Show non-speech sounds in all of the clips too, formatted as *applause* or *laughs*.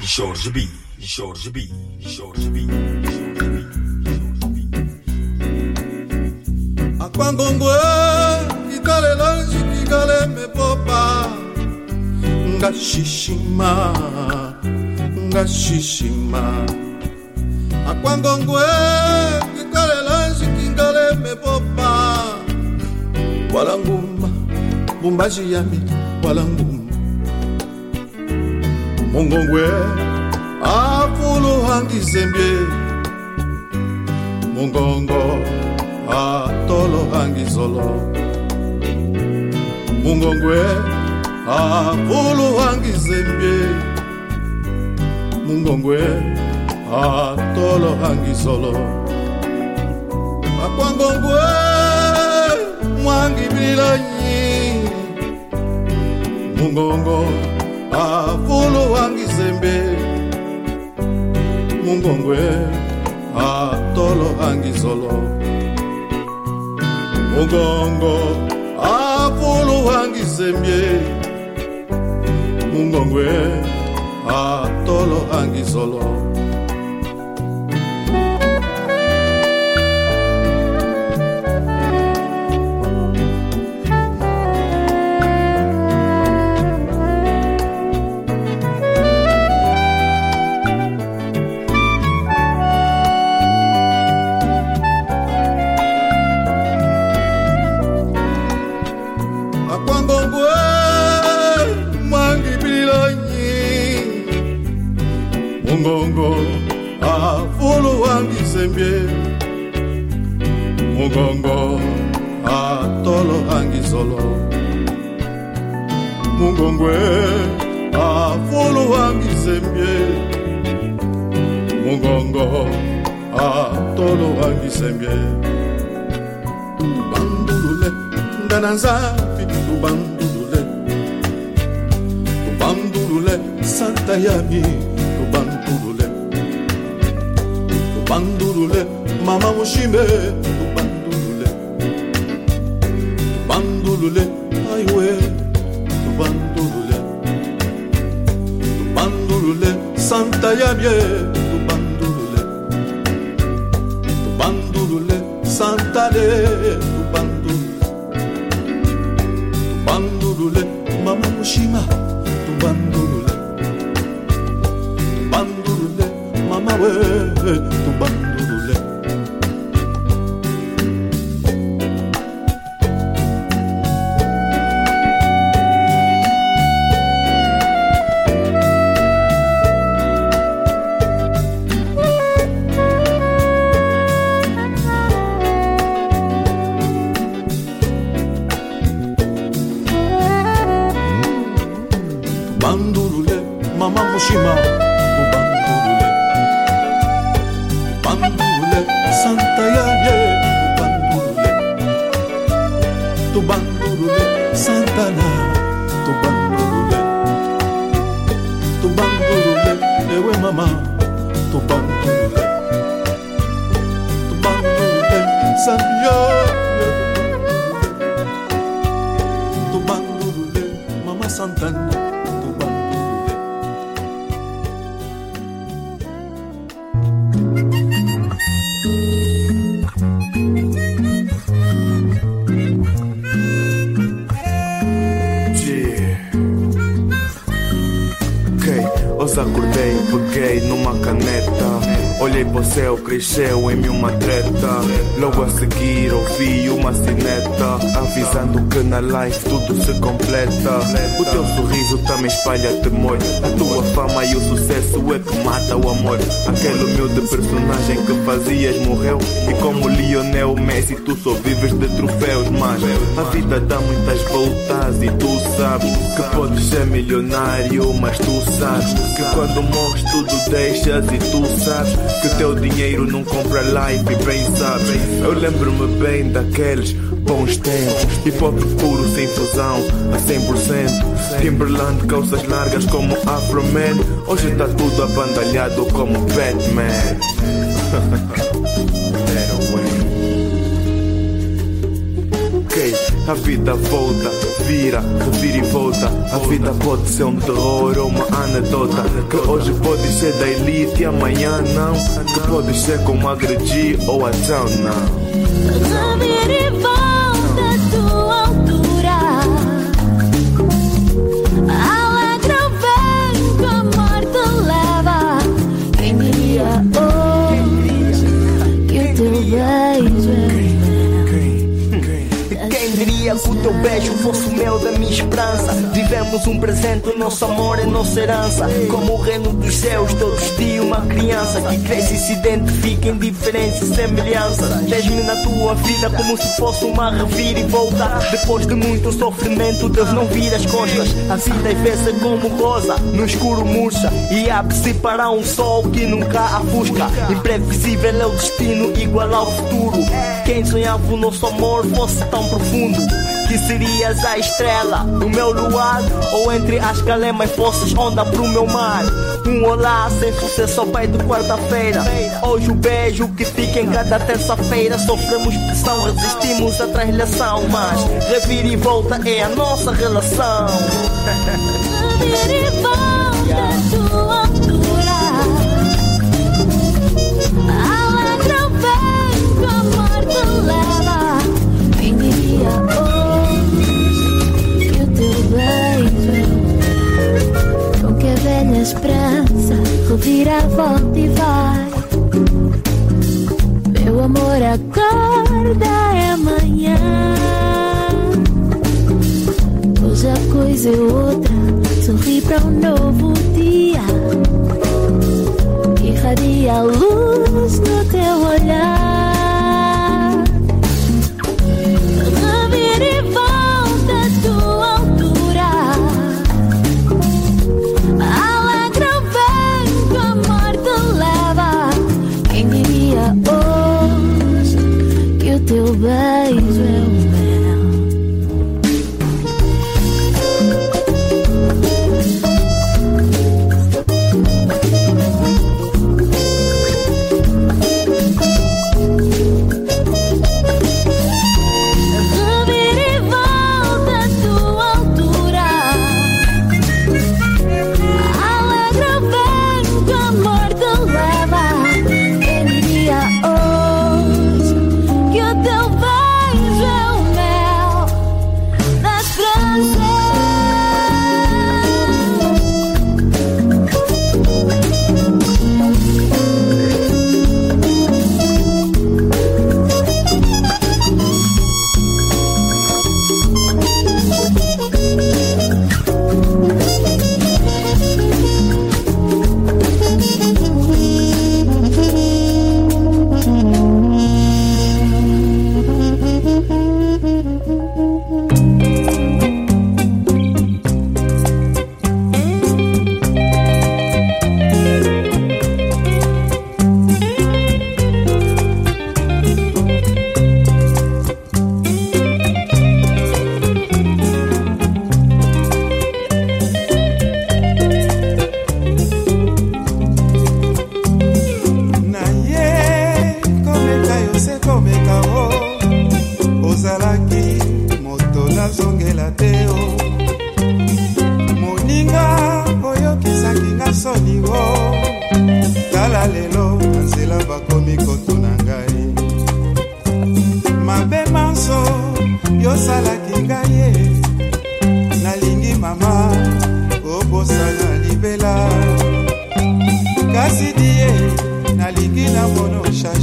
Jorge B. Jorge B. Jorge B. akwangongwe kikalela njikikale mepopa ngashishima ngashishima akwangongwe kikalela njikikale mepopa walanguma mbumbashi yami walanguma mongongwe apuluhangizembie mungongo atolohangizolo mungongwe apuluhangizembie mungongwe atolohangizolo akwangongwe mwangibilanyi mungongo afulu wangi zembe. Mungongwe atolo angi zolo. Mungongo afulu wangi zembie mungongwe atolo angi zolo. Afulu hangizembye mungongo atolo hangizolo mungongwe afulu hangizembye mungongo atolo hangizembye bandulule ngana nzambi tubandulule. Tubandulule santa yami tubandulule tubandulule mama mushimbe tubandulule tubandulule aiwe. Tubandulule tubandulule santa yami mama tubandulule mama santana tubandulule Yeah. Ok, hoje acordei, peguei numa caneta. Olhei para o céu, cresceu em mim uma treta. Logo a seguir ouvi uma sineta avisando que na life tudo se completa. O teu sorriso também espalha temor. A tua fama e o sucesso é que mata o amor. Aquele humilde personagem que fazias morreu. E como Lionel Messi, tu só vives de troféus. Mas a vida dá muitas voltas e tu sabes que podes ser milionário. Mas tu sabes que quando morres tudo deixas e tu sabes que teu dinheiro não compra life e bem sabes. Eu lembro-me bem daqueles bons tempos. Hip hop puro sem fusão a 100%. Timberland, calças largas como Afro Man. Hoje tá tudo abandalhado como Batman. *laughs* A vida volta, vira, revira e volta. A vida pode ser um terror ou uma anedota. Que hoje pode ser da elite e amanhã não. Que pode ser como agredir ou até não. Teu beijo fosse o mel da minha esperança? Vivemos um presente, o nosso amor é nossa herança. Como o reino dos céus, todos de uma criança que cresce e se identifica em diferença e semelhança. Tens-me na tua vida como se fosse uma revira e volta. Depois de muito sofrimento, Deus não vira as costas. A vida é vê-se como rosa, no escuro murcha. E abre-se para um sol que nunca afusca. Imprevisível é o destino, igual ao futuro. Quem sonhava o nosso amor fosse tão profundo que serias a estrela do meu luar ou entre as calemas fosses onda pro meu mar. Um olá sem sucesso ao pai de quarta-feira. Hoje o beijo que fica em cada terça-feira. Sofremos pressão, resistimos à translação, mas revira e volta é a nossa relação. Revira e volta à esperança revira a volta e vai. Meu amor, acorda é amanhã. Hoje a coisa é outra, sorri para um novo dia. Irradia a luz no teu olhar. esidi ye eh, nalingi na mono shai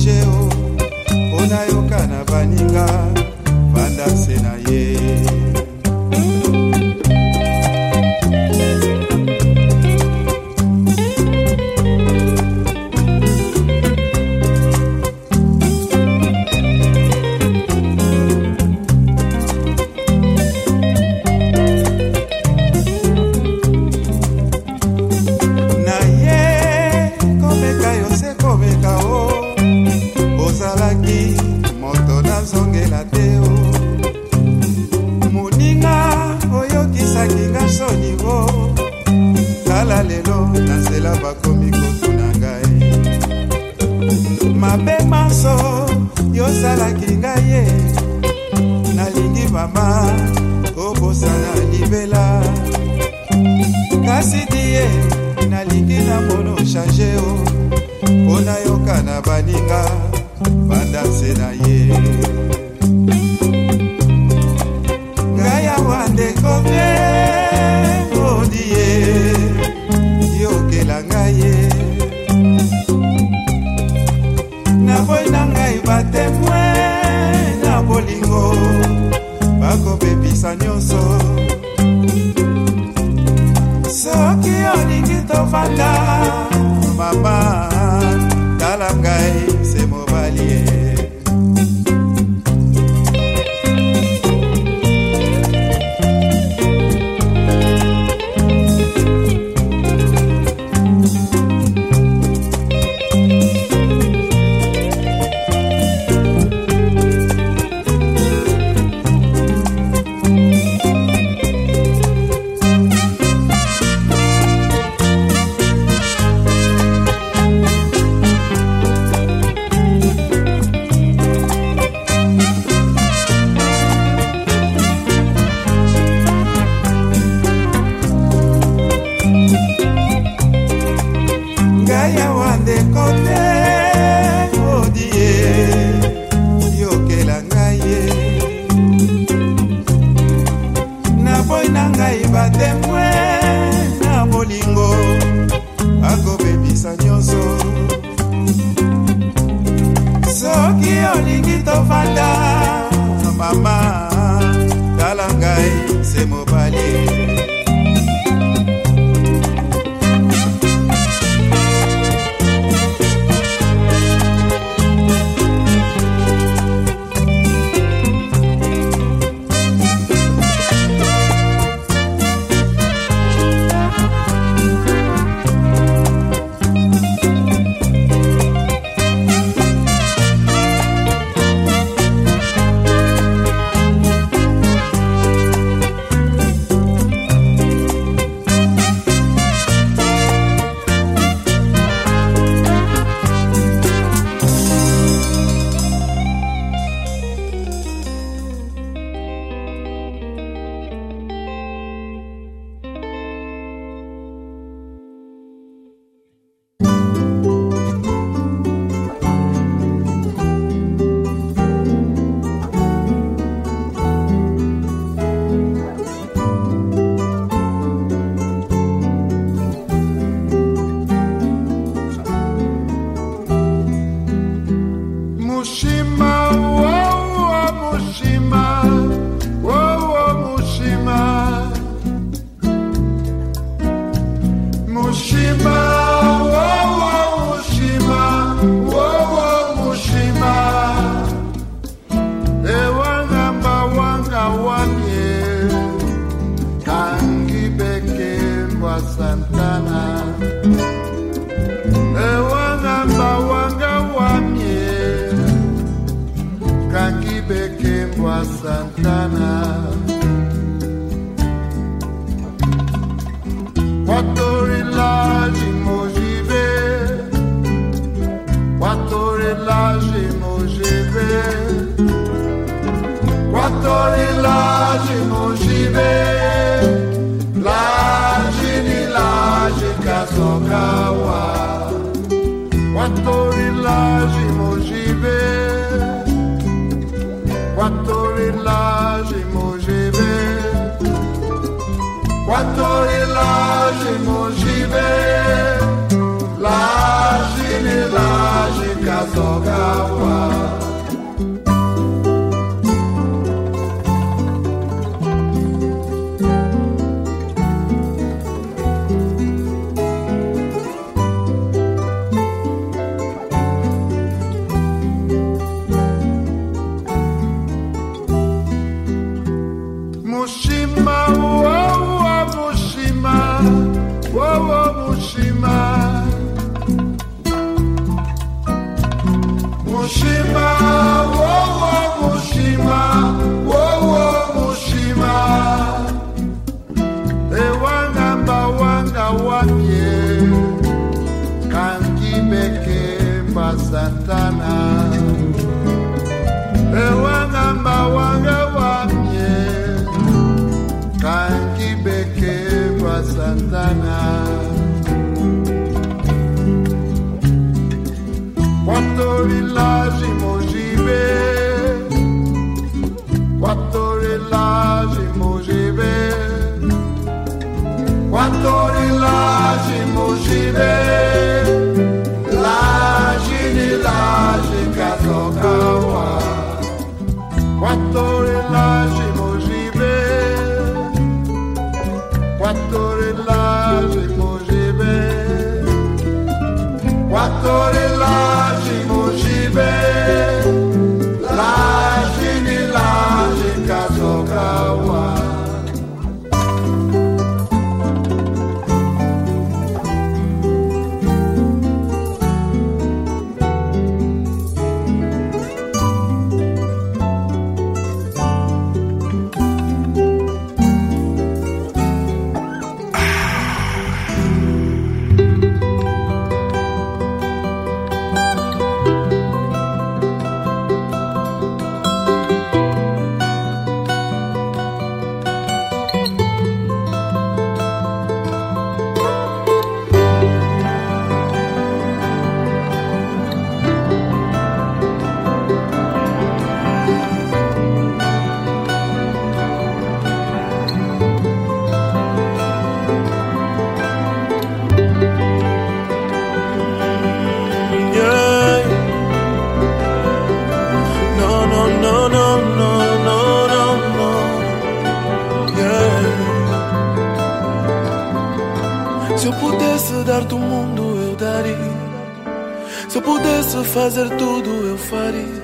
fazer tudo, eu faria.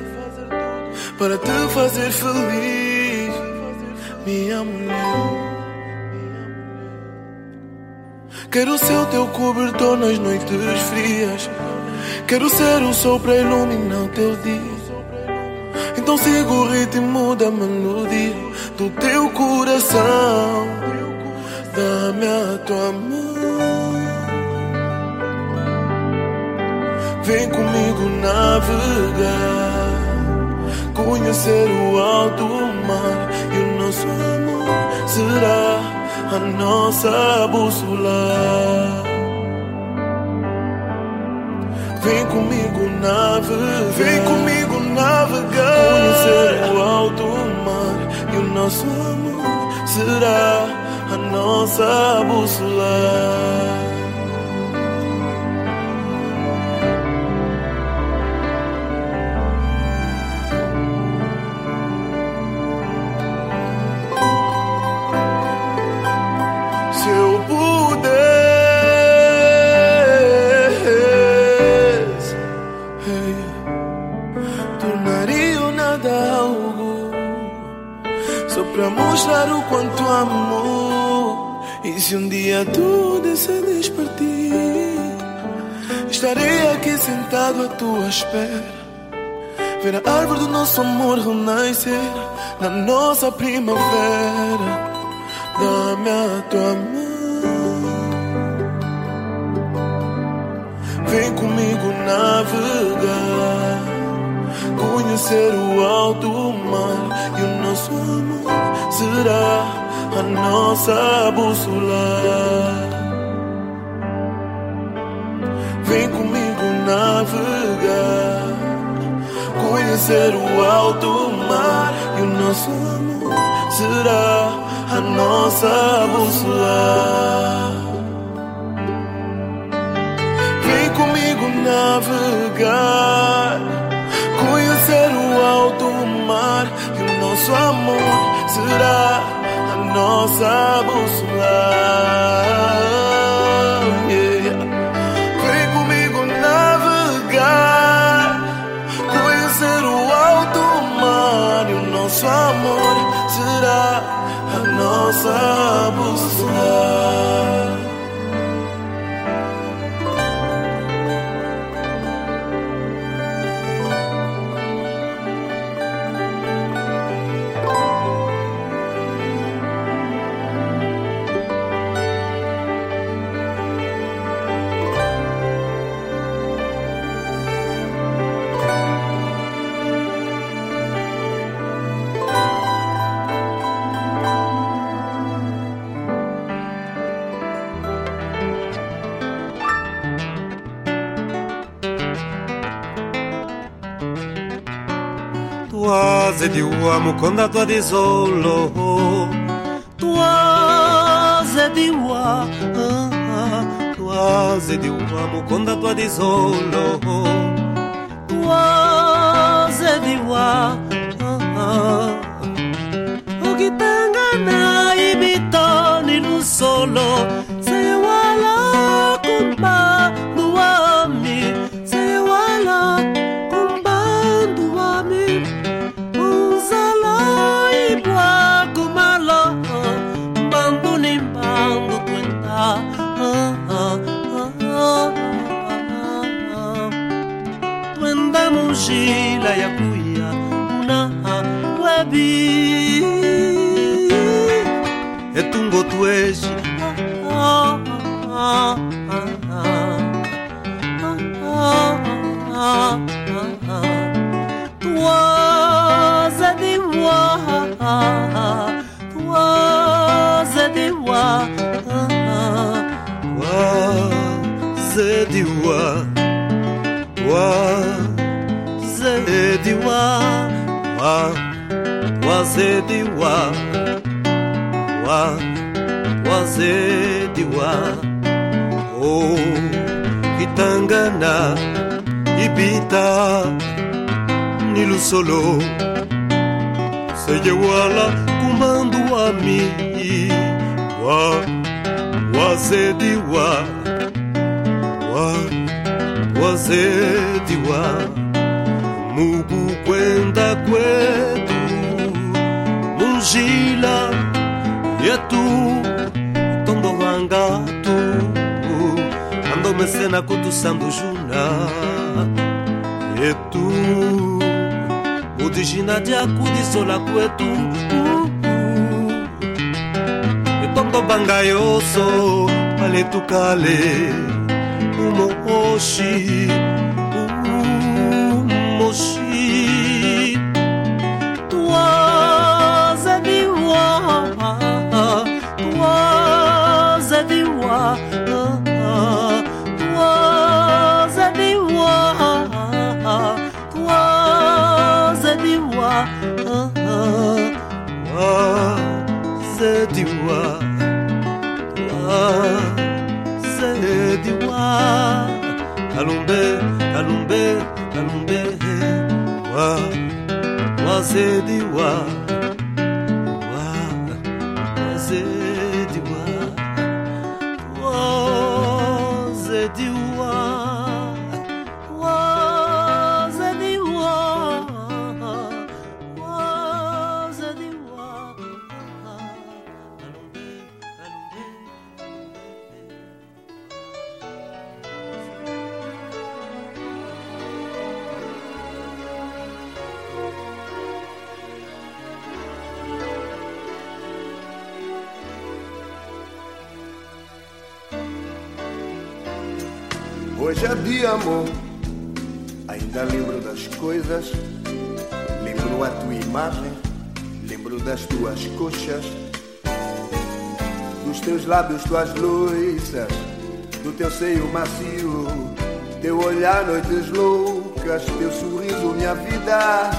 Para te fazer feliz, minha mulher. Quero ser teu cobertor nas noites frias. Quero ser o sol para iluminar o teu dia. Então siga o ritmo da melodia do teu coração. Dá-me a tua mão. Vem comigo navegar. Conhecer o alto mar e o nosso amor será a nossa bússola. Vem comigo navegar. Vem comigo navegar. Conhecer o alto mar e o nosso amor será a nossa bússola. Só pra mostrar o quanto amo. E se um dia tu decides partir, estarei aqui sentado à tua espera. Ver a árvore do nosso amor renascer na nossa primavera. Dá-me a tua mão. Vem comigo navegar, conhecer o alto mar nosso amor será a nossa bússola. Vem comigo navegar, conhecer o alto mar e o nosso amor será a nossa bússola. Vem comigo navegar, conhecer o alto mar nosso amor será a nossa bússola. Vem comigo navegar, conhecer o alto mar e o nosso amor será a nossa bússola. faze de uomo quando a di solo Toase di uomo Toase di uomo quando a di solo Toase di uomo solita, ni lo solo, se llevó a la comandó a mí, wa, wa se diwa, wa, wa, se diwa. Mugu mubu cuenta cuetu, mungila, yetu, tondo wangatu, ando mesena kutu sandujuna etu modijina diaku lisola kwetu. Etongo banga yoso paletukale umooshi kalumbe kalumbe kalumbe wa toise diwa wa Hoje é dia, amor. Ainda lembro das coisas. Lembro a tua imagem. Lembro das tuas coxas. Dos teus lábios, tuas loiças. Do teu seio macio. Teu olhar, noites loucas. Teu sorriso, minha vida.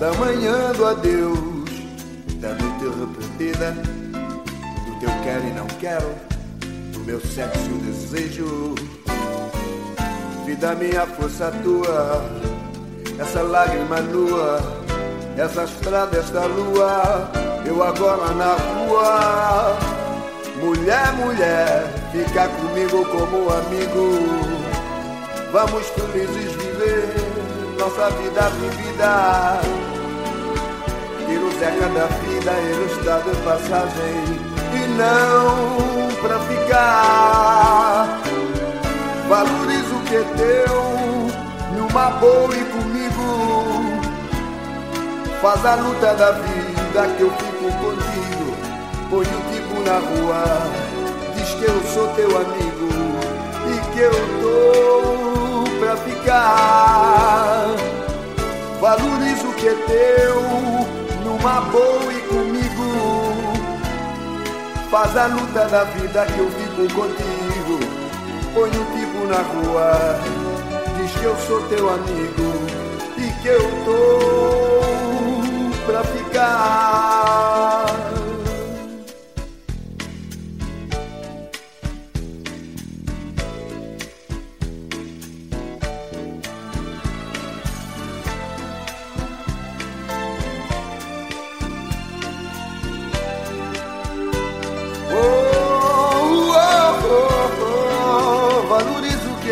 Da manhã do adeus. Da noite repetida. Do teu quero e não quero. Do meu sexo e desejo. Vida minha força tua, essa lágrima nua, essa estrada, esta lua, eu agora na rua. Mulher, mulher, fica comigo como amigo. Vamos felizes viver nossa vida vivida. Ir o Zeca da vida, ele está de passagem e não pra ficar. Valoriza o que é teu, numa boa e comigo. Faz a luta da vida que eu fico contigo. Põe o tipo na rua, diz que eu sou teu amigo e que eu tô pra ficar. Valoriza o que é teu, numa boa e comigo. Faz a luta da vida que eu fico contigo. Põe o tipo na rua, diz que eu sou teu amigo e que eu tô pra ficar.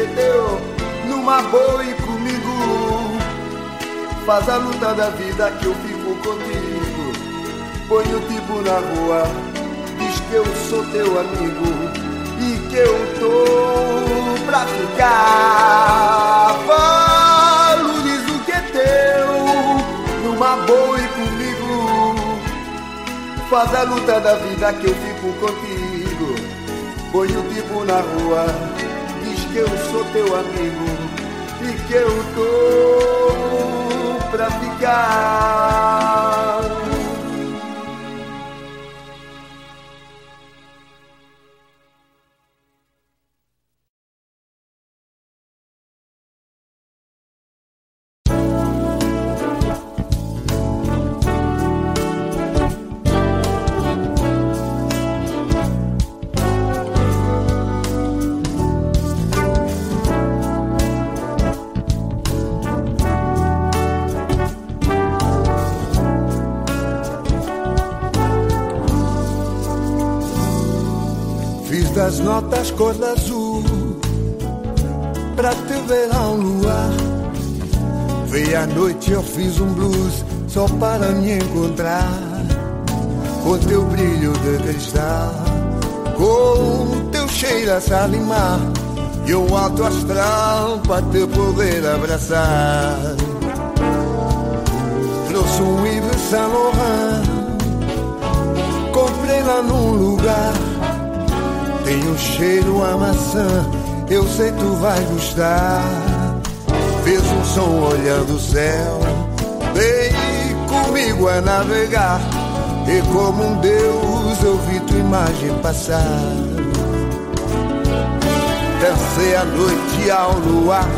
Que numa boa e comigo. Faz a luta da vida que eu fico contigo. Põe o tipo na rua, diz que eu sou teu amigo e que eu tô pra ficar. Falo, diz o que é teu, numa boa e comigo. Faz a luta da vida que eu fico contigo. Põe o tipo na rua, que eu sou teu amigo e que eu tô pra ficar. Notas cor de azul Pra te ver ao luar. Veio à noite eu fiz um blues Só para me encontrar. Com teu brilho de cristal Com teu cheiro a salimar E um alto astral para te poder abraçar. Trouxe um Yves Saint Laurent tem um cheiro a maçã, eu sei tu vai gostar. Fez um som olhando o céu, vem comigo a navegar. E como um Deus eu vi tua imagem passar. Dancei a noite ao luar,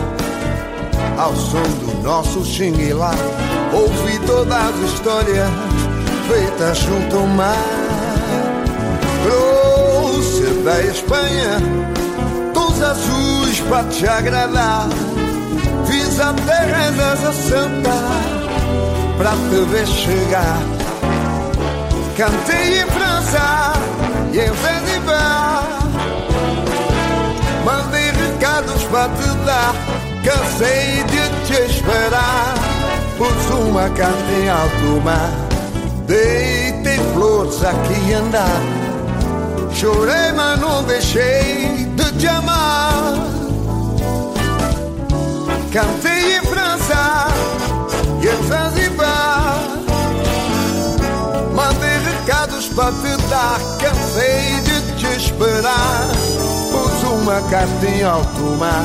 ao som do nosso xinguilá. Ouvi todas as histórias feitas junto ao mar trouxe da Espanha tons azuis pra te agradar. Fiz até rezas a santa pra te ver chegar. Cantei em França e em Zanzibar. Mandei recados pra te dar. Cansei de te esperar. Pus uma carta em alto mar. Deitei flores aqui andar. Chorei, mas não deixei de te amar. Cantei em França e em Zanzibar. Mandei recados para te dar. Cansei de te esperar. Pus uma carta em alto mar.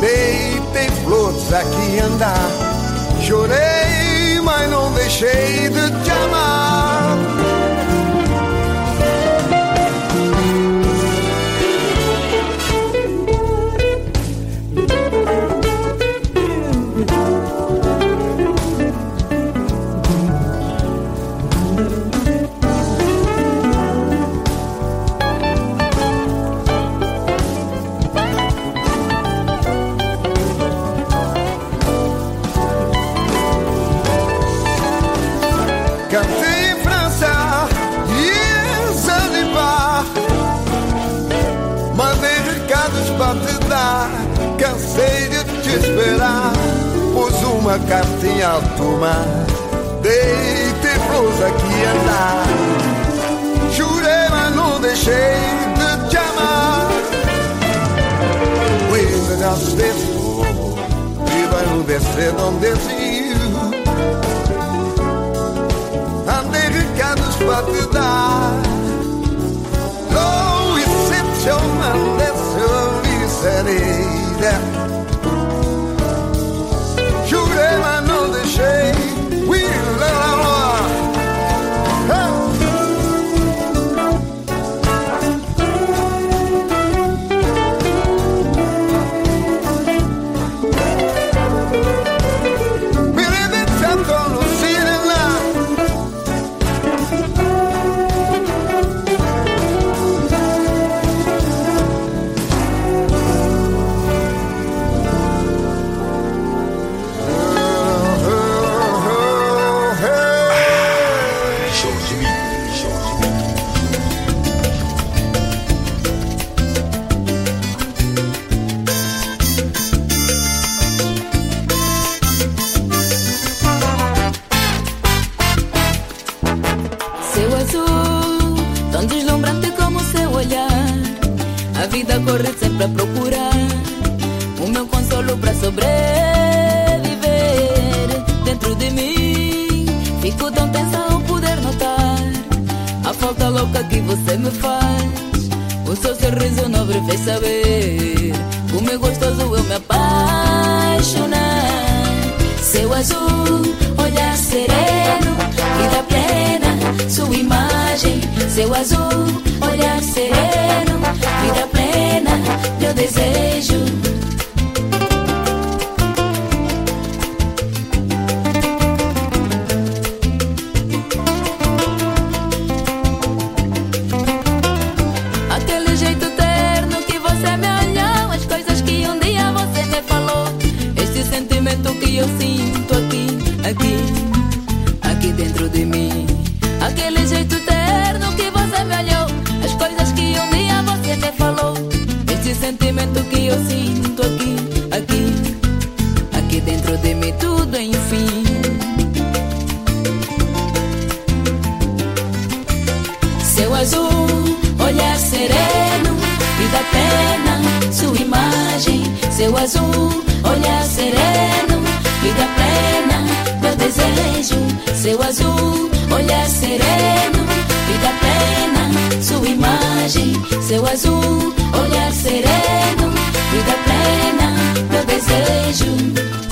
Deitei flores aqui andar. Chorei, mas não deixei de te amar. Consolo pra sobreviver dentro de mim. Fico tão tensa ao poder notar a falta louca que você me faz. O seu sorriso nobre fez saber como é gostoso eu me apaixonar. Seu azul, olhar sereno, vida plena, sua imagem. Seu azul, olhar sereno, vida plena, meu desejo. Plena, sua imagem. Seu azul, olhar sereno, vida plena, meu desejo. Seu azul, olhar sereno, vida plena, sua imagem. Seu azul, olhar sereno, vida plena, meu desejo.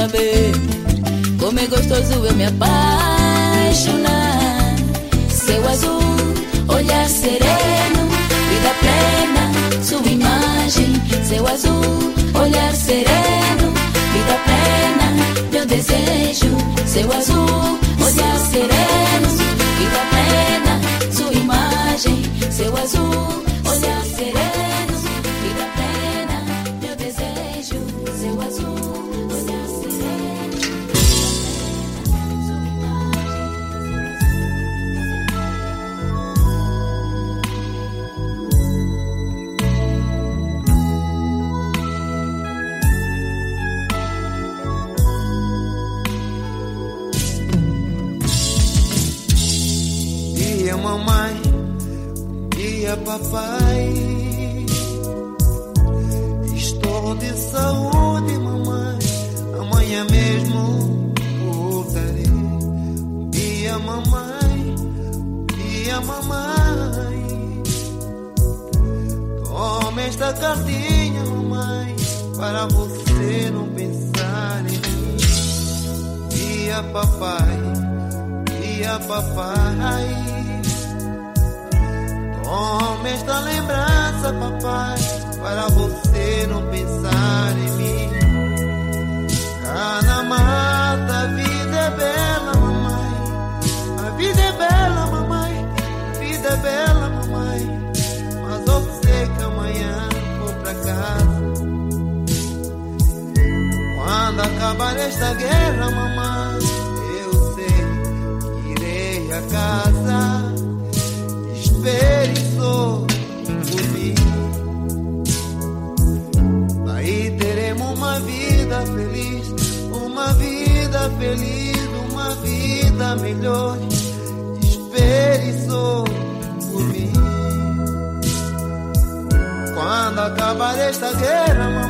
Saber como é gostoso eu me apaixonar. Seu azul, olhar sereno, vida plena, sua imagem. Seu azul, olhar sereno, vida plena, meu desejo. Seu azul, olhar sereno, vida plena, sua imagem. Seu azul, você não pensar em mim. Dia papai, dia papai. Toma esta lembrança, papai, para você não pensar em mim. Cá na mata, a vida é bela, Quando acabar esta guerra, mamãe, eu sei que irei a casa. Espere só por mim. Aí teremos uma vida feliz, uma vida feliz, uma vida melhor. Espere só por mim. Quando acabar esta guerra, mamãe,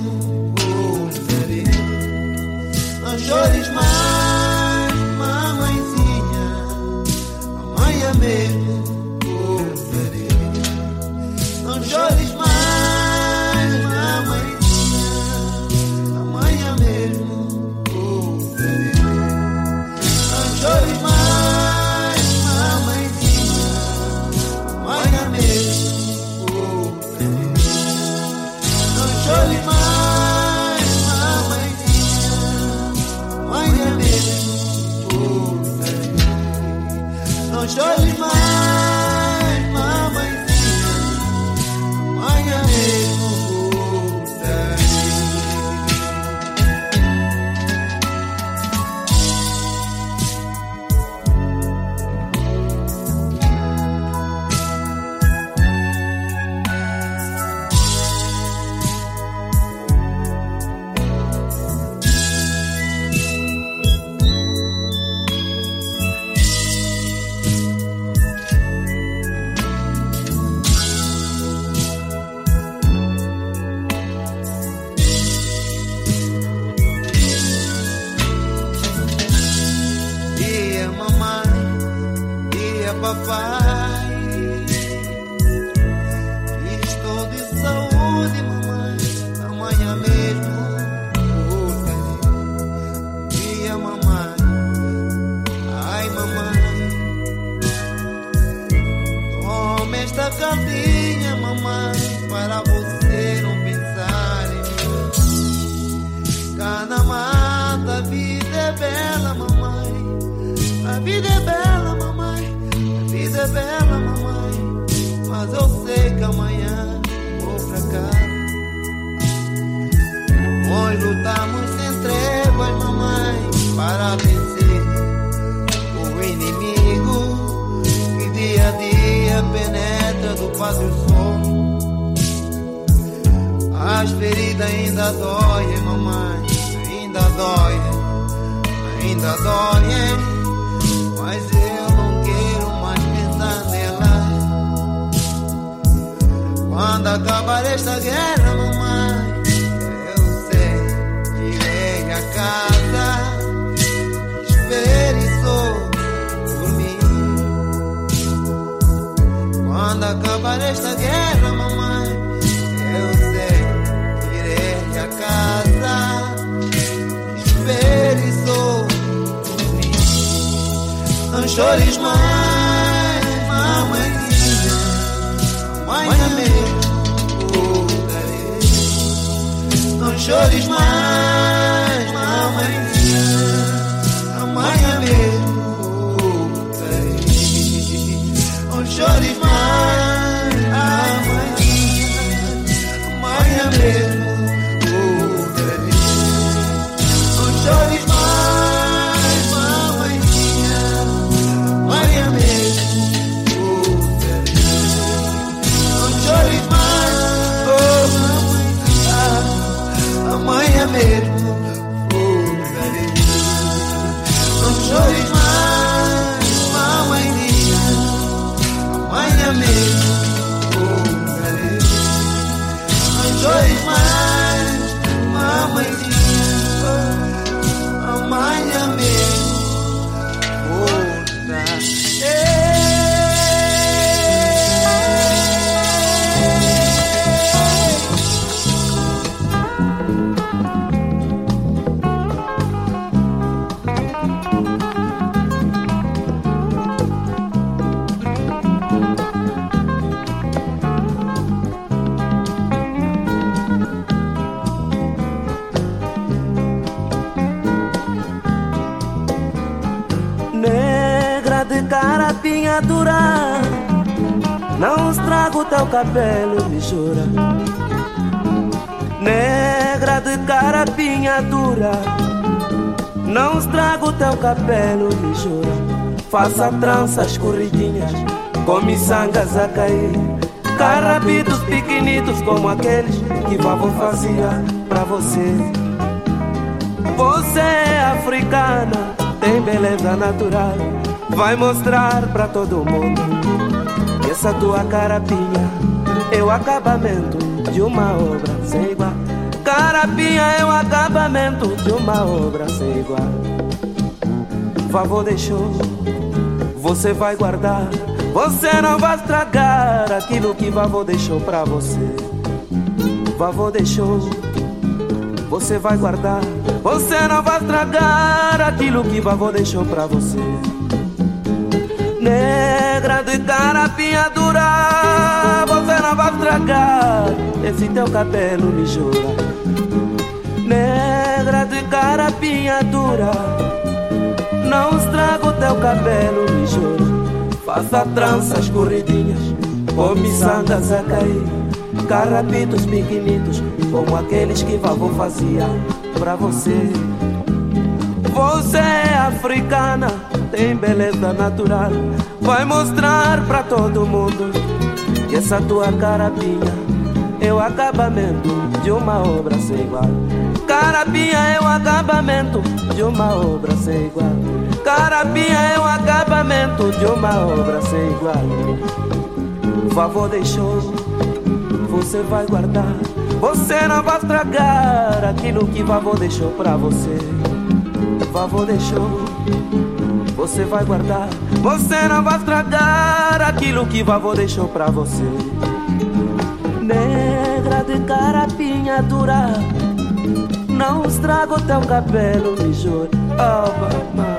acabar esta guerra, mamãe, eu sei, irei a casa. Espere por mim. Quando acabar esta guerra, mamãe, eu sei, irei a casa. Espere por mim. Não chores mais, carapinha dura. Não estrago teu cabelo, me jura. Negra de carapinha dura. Não estrago teu cabelo, me jura. Faça tranças corridinhas Com miçangas a cair. Carapitos pequenitos como aqueles Que vovô fazia pra você. Você é africana, tem beleza natural. Vai mostrar pra todo mundo que essa tua carapinha é o acabamento de uma obra sem igual. Carapinha é o acabamento de uma obra sem igual. Favor deixou, você vai guardar. Você não vai estragar aquilo que vovô deixou pra você. Vovô deixou, você vai guardar. Você não vai estragar aquilo que vovô deixou pra você. Negra de carapinha dura, você não vai estragar esse teu cabelo me jura. Negra de carapinha dura, não estraga o teu cabelo me jura. Faça tranças corridinhas, com miçangas a cair. Carapitos pequenitos, como aqueles que vovô fazia pra você. Você é africana, tem beleza natural. Vai mostrar pra todo mundo que essa tua carapinha é o acabamento de uma obra sem igual. Carapinha é o acabamento de uma obra sem igual. Carapinha é o acabamento de uma obra sem igual. Favor deixou, você vai guardar. Você não vai estragar aquilo que vovô deixou pra você. Vovô deixou, você vai guardar. Você não vai estragar aquilo que vovô deixou pra você. Negra de carapinha dura, não estrago teu cabelo, me juro. Oh, mama.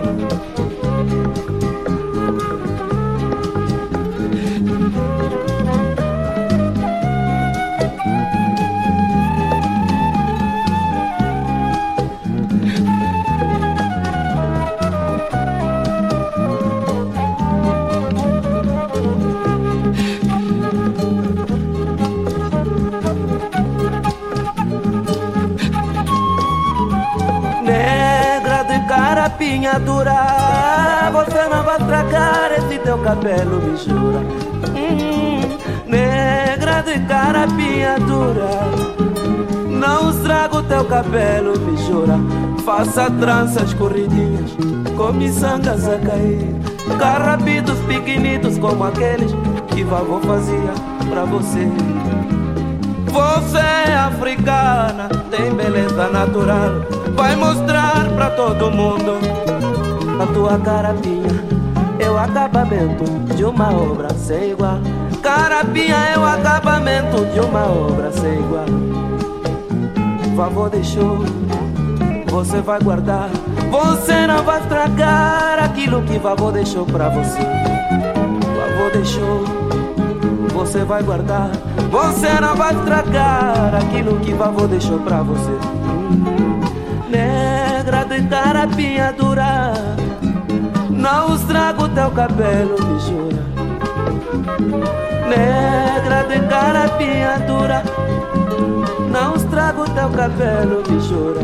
Carapinha dura. Você não vai estragar esse teu cabelo, me jura. Hum, Negra de carapinha dura. Não estrago teu cabelo, me jura. Faça tranças corridinhas Com miçangas a cair. Carrapitos pequenitos como aqueles Que vovô fazia pra você. Você é africana, tem beleza natural. Vai mostrar pra todo mundo a tua carapinha. É o acabamento de uma obra sem igual. Carapinha é o acabamento de uma obra sem igual. Vovô deixou, você vai guardar. Você não vai estragar aquilo que vovô deixou pra você. Vovô deixou, você vai guardar. Você não vai estragar aquilo que vovô deixou pra você. Negra de carapinha dura, não estrago teu cabelo, me jura. Negra de carapinha dura, não estrago teu cabelo, me jura.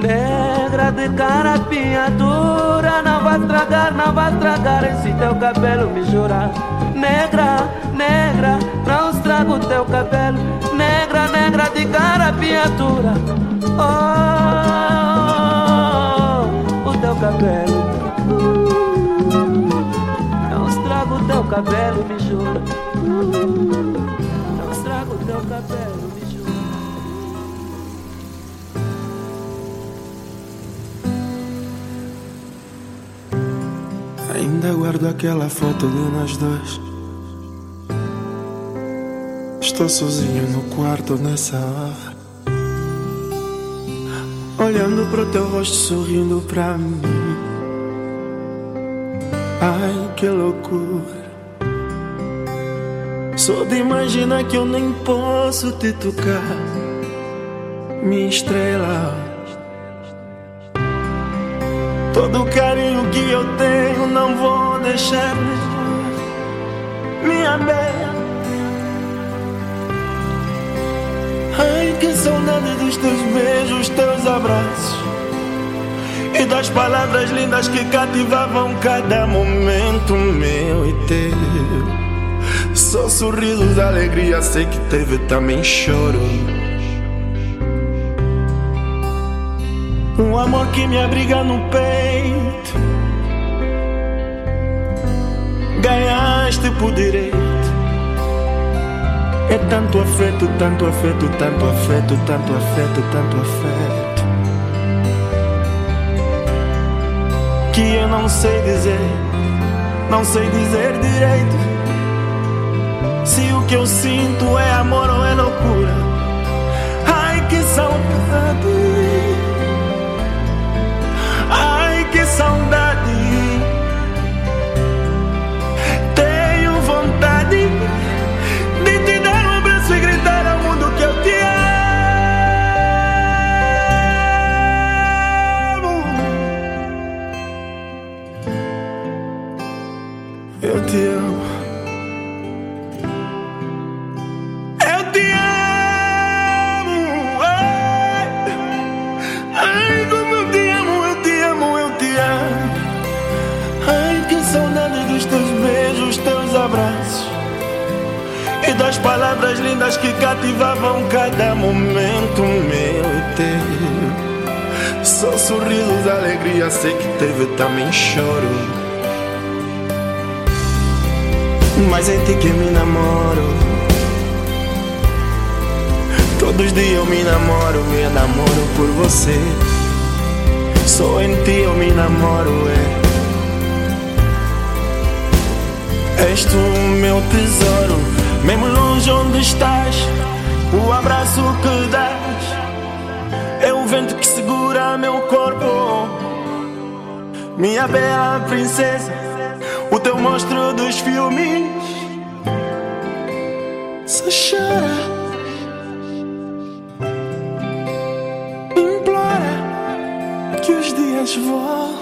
Negra de carapinha dura, não vai estragar, não vai estragar esse teu cabelo, me jura. Negra, negra, não estrago teu cabelo. Negra, negra de carapiatura. Oh, o teu cabelo. Não estrago teu cabelo, me jura. Não estrago teu cabelo, me. Ainda guardo aquela foto de nós dois. Estou sozinho no quarto nessa hora. Olhando pro teu rosto, sorrindo pra mim. Ai, que loucura. Só de imaginar que eu nem posso te tocar. Minha estrela. Todo o carinho que eu tenho não vou deixar Minha bela Ai, que saudade dos teus beijos, teus abraços E das palavras lindas que cativavam cada momento meu e teu Só sorrisos, alegria, sei que teve também choro Um amor que me abriga no peito. Ganhaste por direito. É tanto afeto, tanto afeto, tanto afeto, tanto afeto, tanto afeto. Que eu não sei dizer, não sei dizer direito. Se o que eu sinto é amor ou é loucura. Ai, que saudade. Ai, que saudade. Das palavras lindas que cativavam cada momento meu e teu. Só sorrisos, alegria, sei que teve também choro. Mas em ti que me namoro. Todos os dias eu me namoro, me namoro por você. Só em ti eu me namoro, é. És tu o meu tesouro, mesmo longe onde estás, o abraço que dás é o vento que segura meu corpo. Minha bela princesa, o teu monstro dos filmes. Só chora, implora que os dias voltem.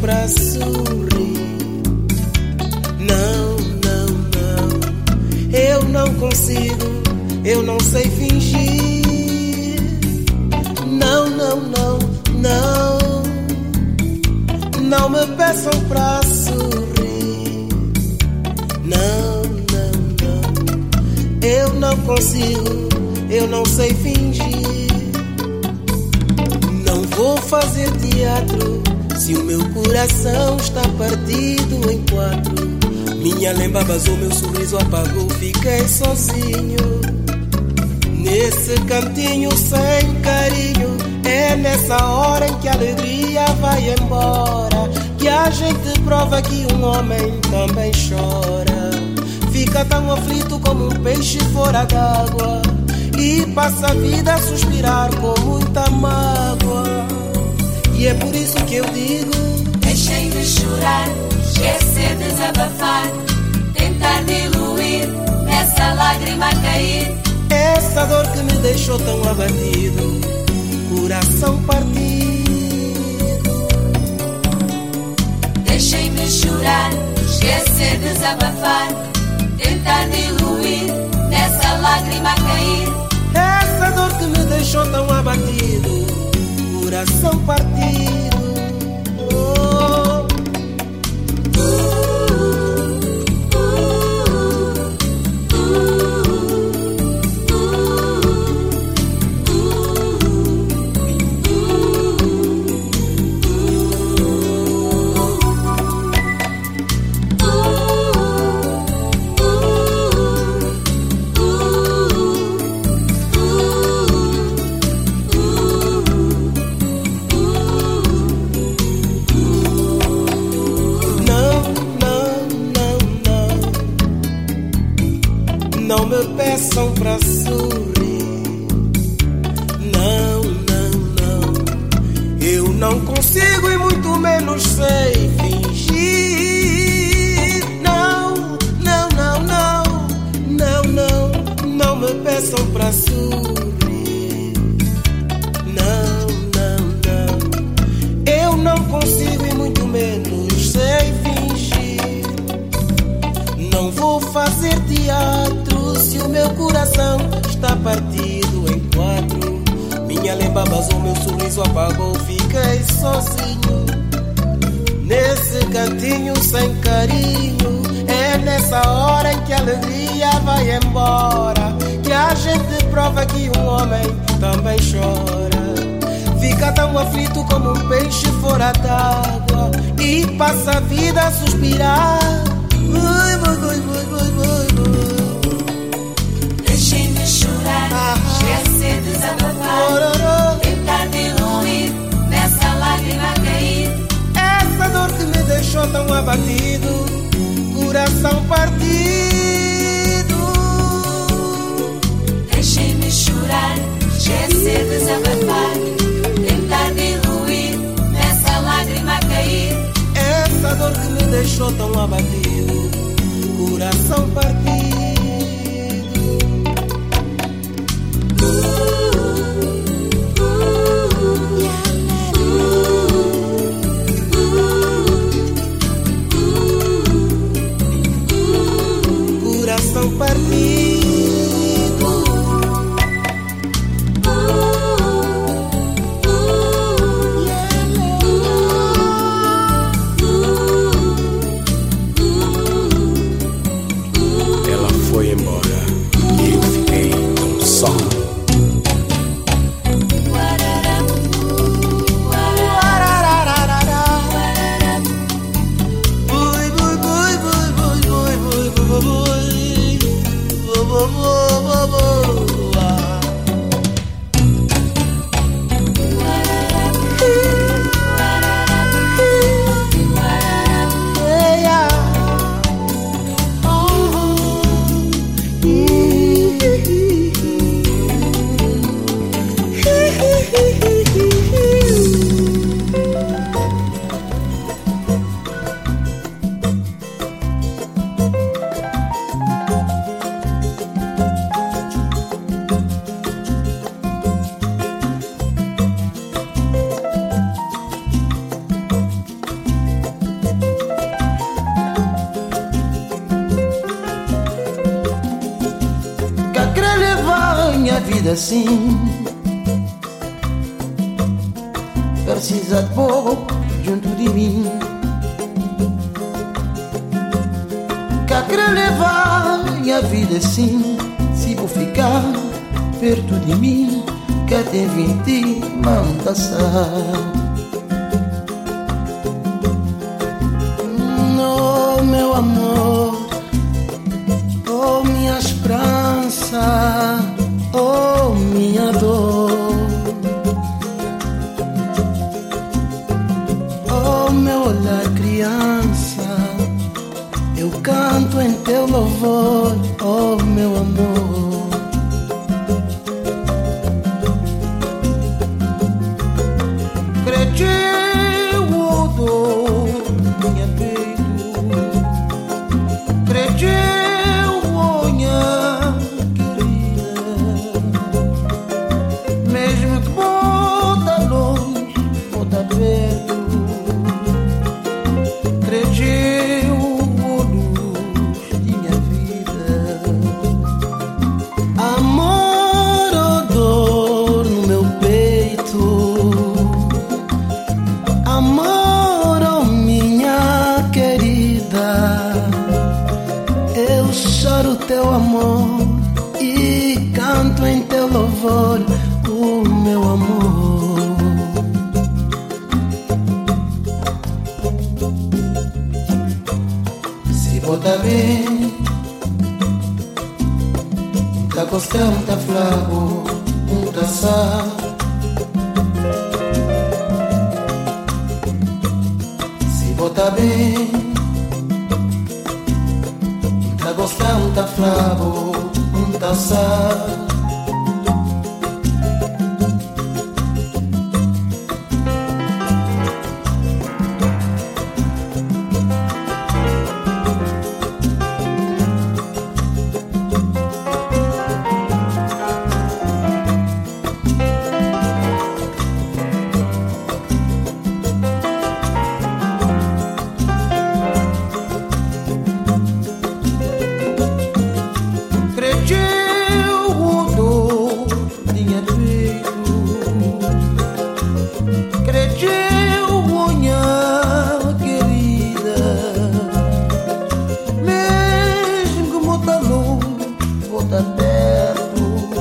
Peçam Nesse cantinho sem carinho, é nessa hora em que a alegria vai embora. Que a gente prova que um homem também chora. Fica tão aflito como um peixe fora d'água. E passa a vida a suspirar com muita mágoa. E é por isso que eu digo: Deixem de chorar, esquecer, desabafar, tentar diluir nessa lágrima cair. Essa dor que me deixou tão abatido, coração partido. Deixem de chorar, esquecer, desabafar, tentar diluir nessa lágrima cair. Essa dor que me deixou tão abatido, coração partido. Fazer teatro se o meu coração está partido em quatro. Minha lembra vazou, meu sorriso apagou, fiquei sozinho. Nesse cantinho sem carinho, é nessa hora em que a alegria vai embora. Que a gente prova que um homem também chora. Fica tão aflito como um peixe fora d'água E passa a vida a suspirar Vai, vai, vai, vai, vai, vai, vai. Deixem de chorar, esquecer, desabafar, tentar diluir nessa lágrima cair. Essa dor que me deixou tão abatido Coração partido Deixem de chorar, esquecer, desabafar, tentar diluir nessa lágrima cair. Essa dor que me deixou tão abatido coração partido. Uh -uh.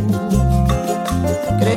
Me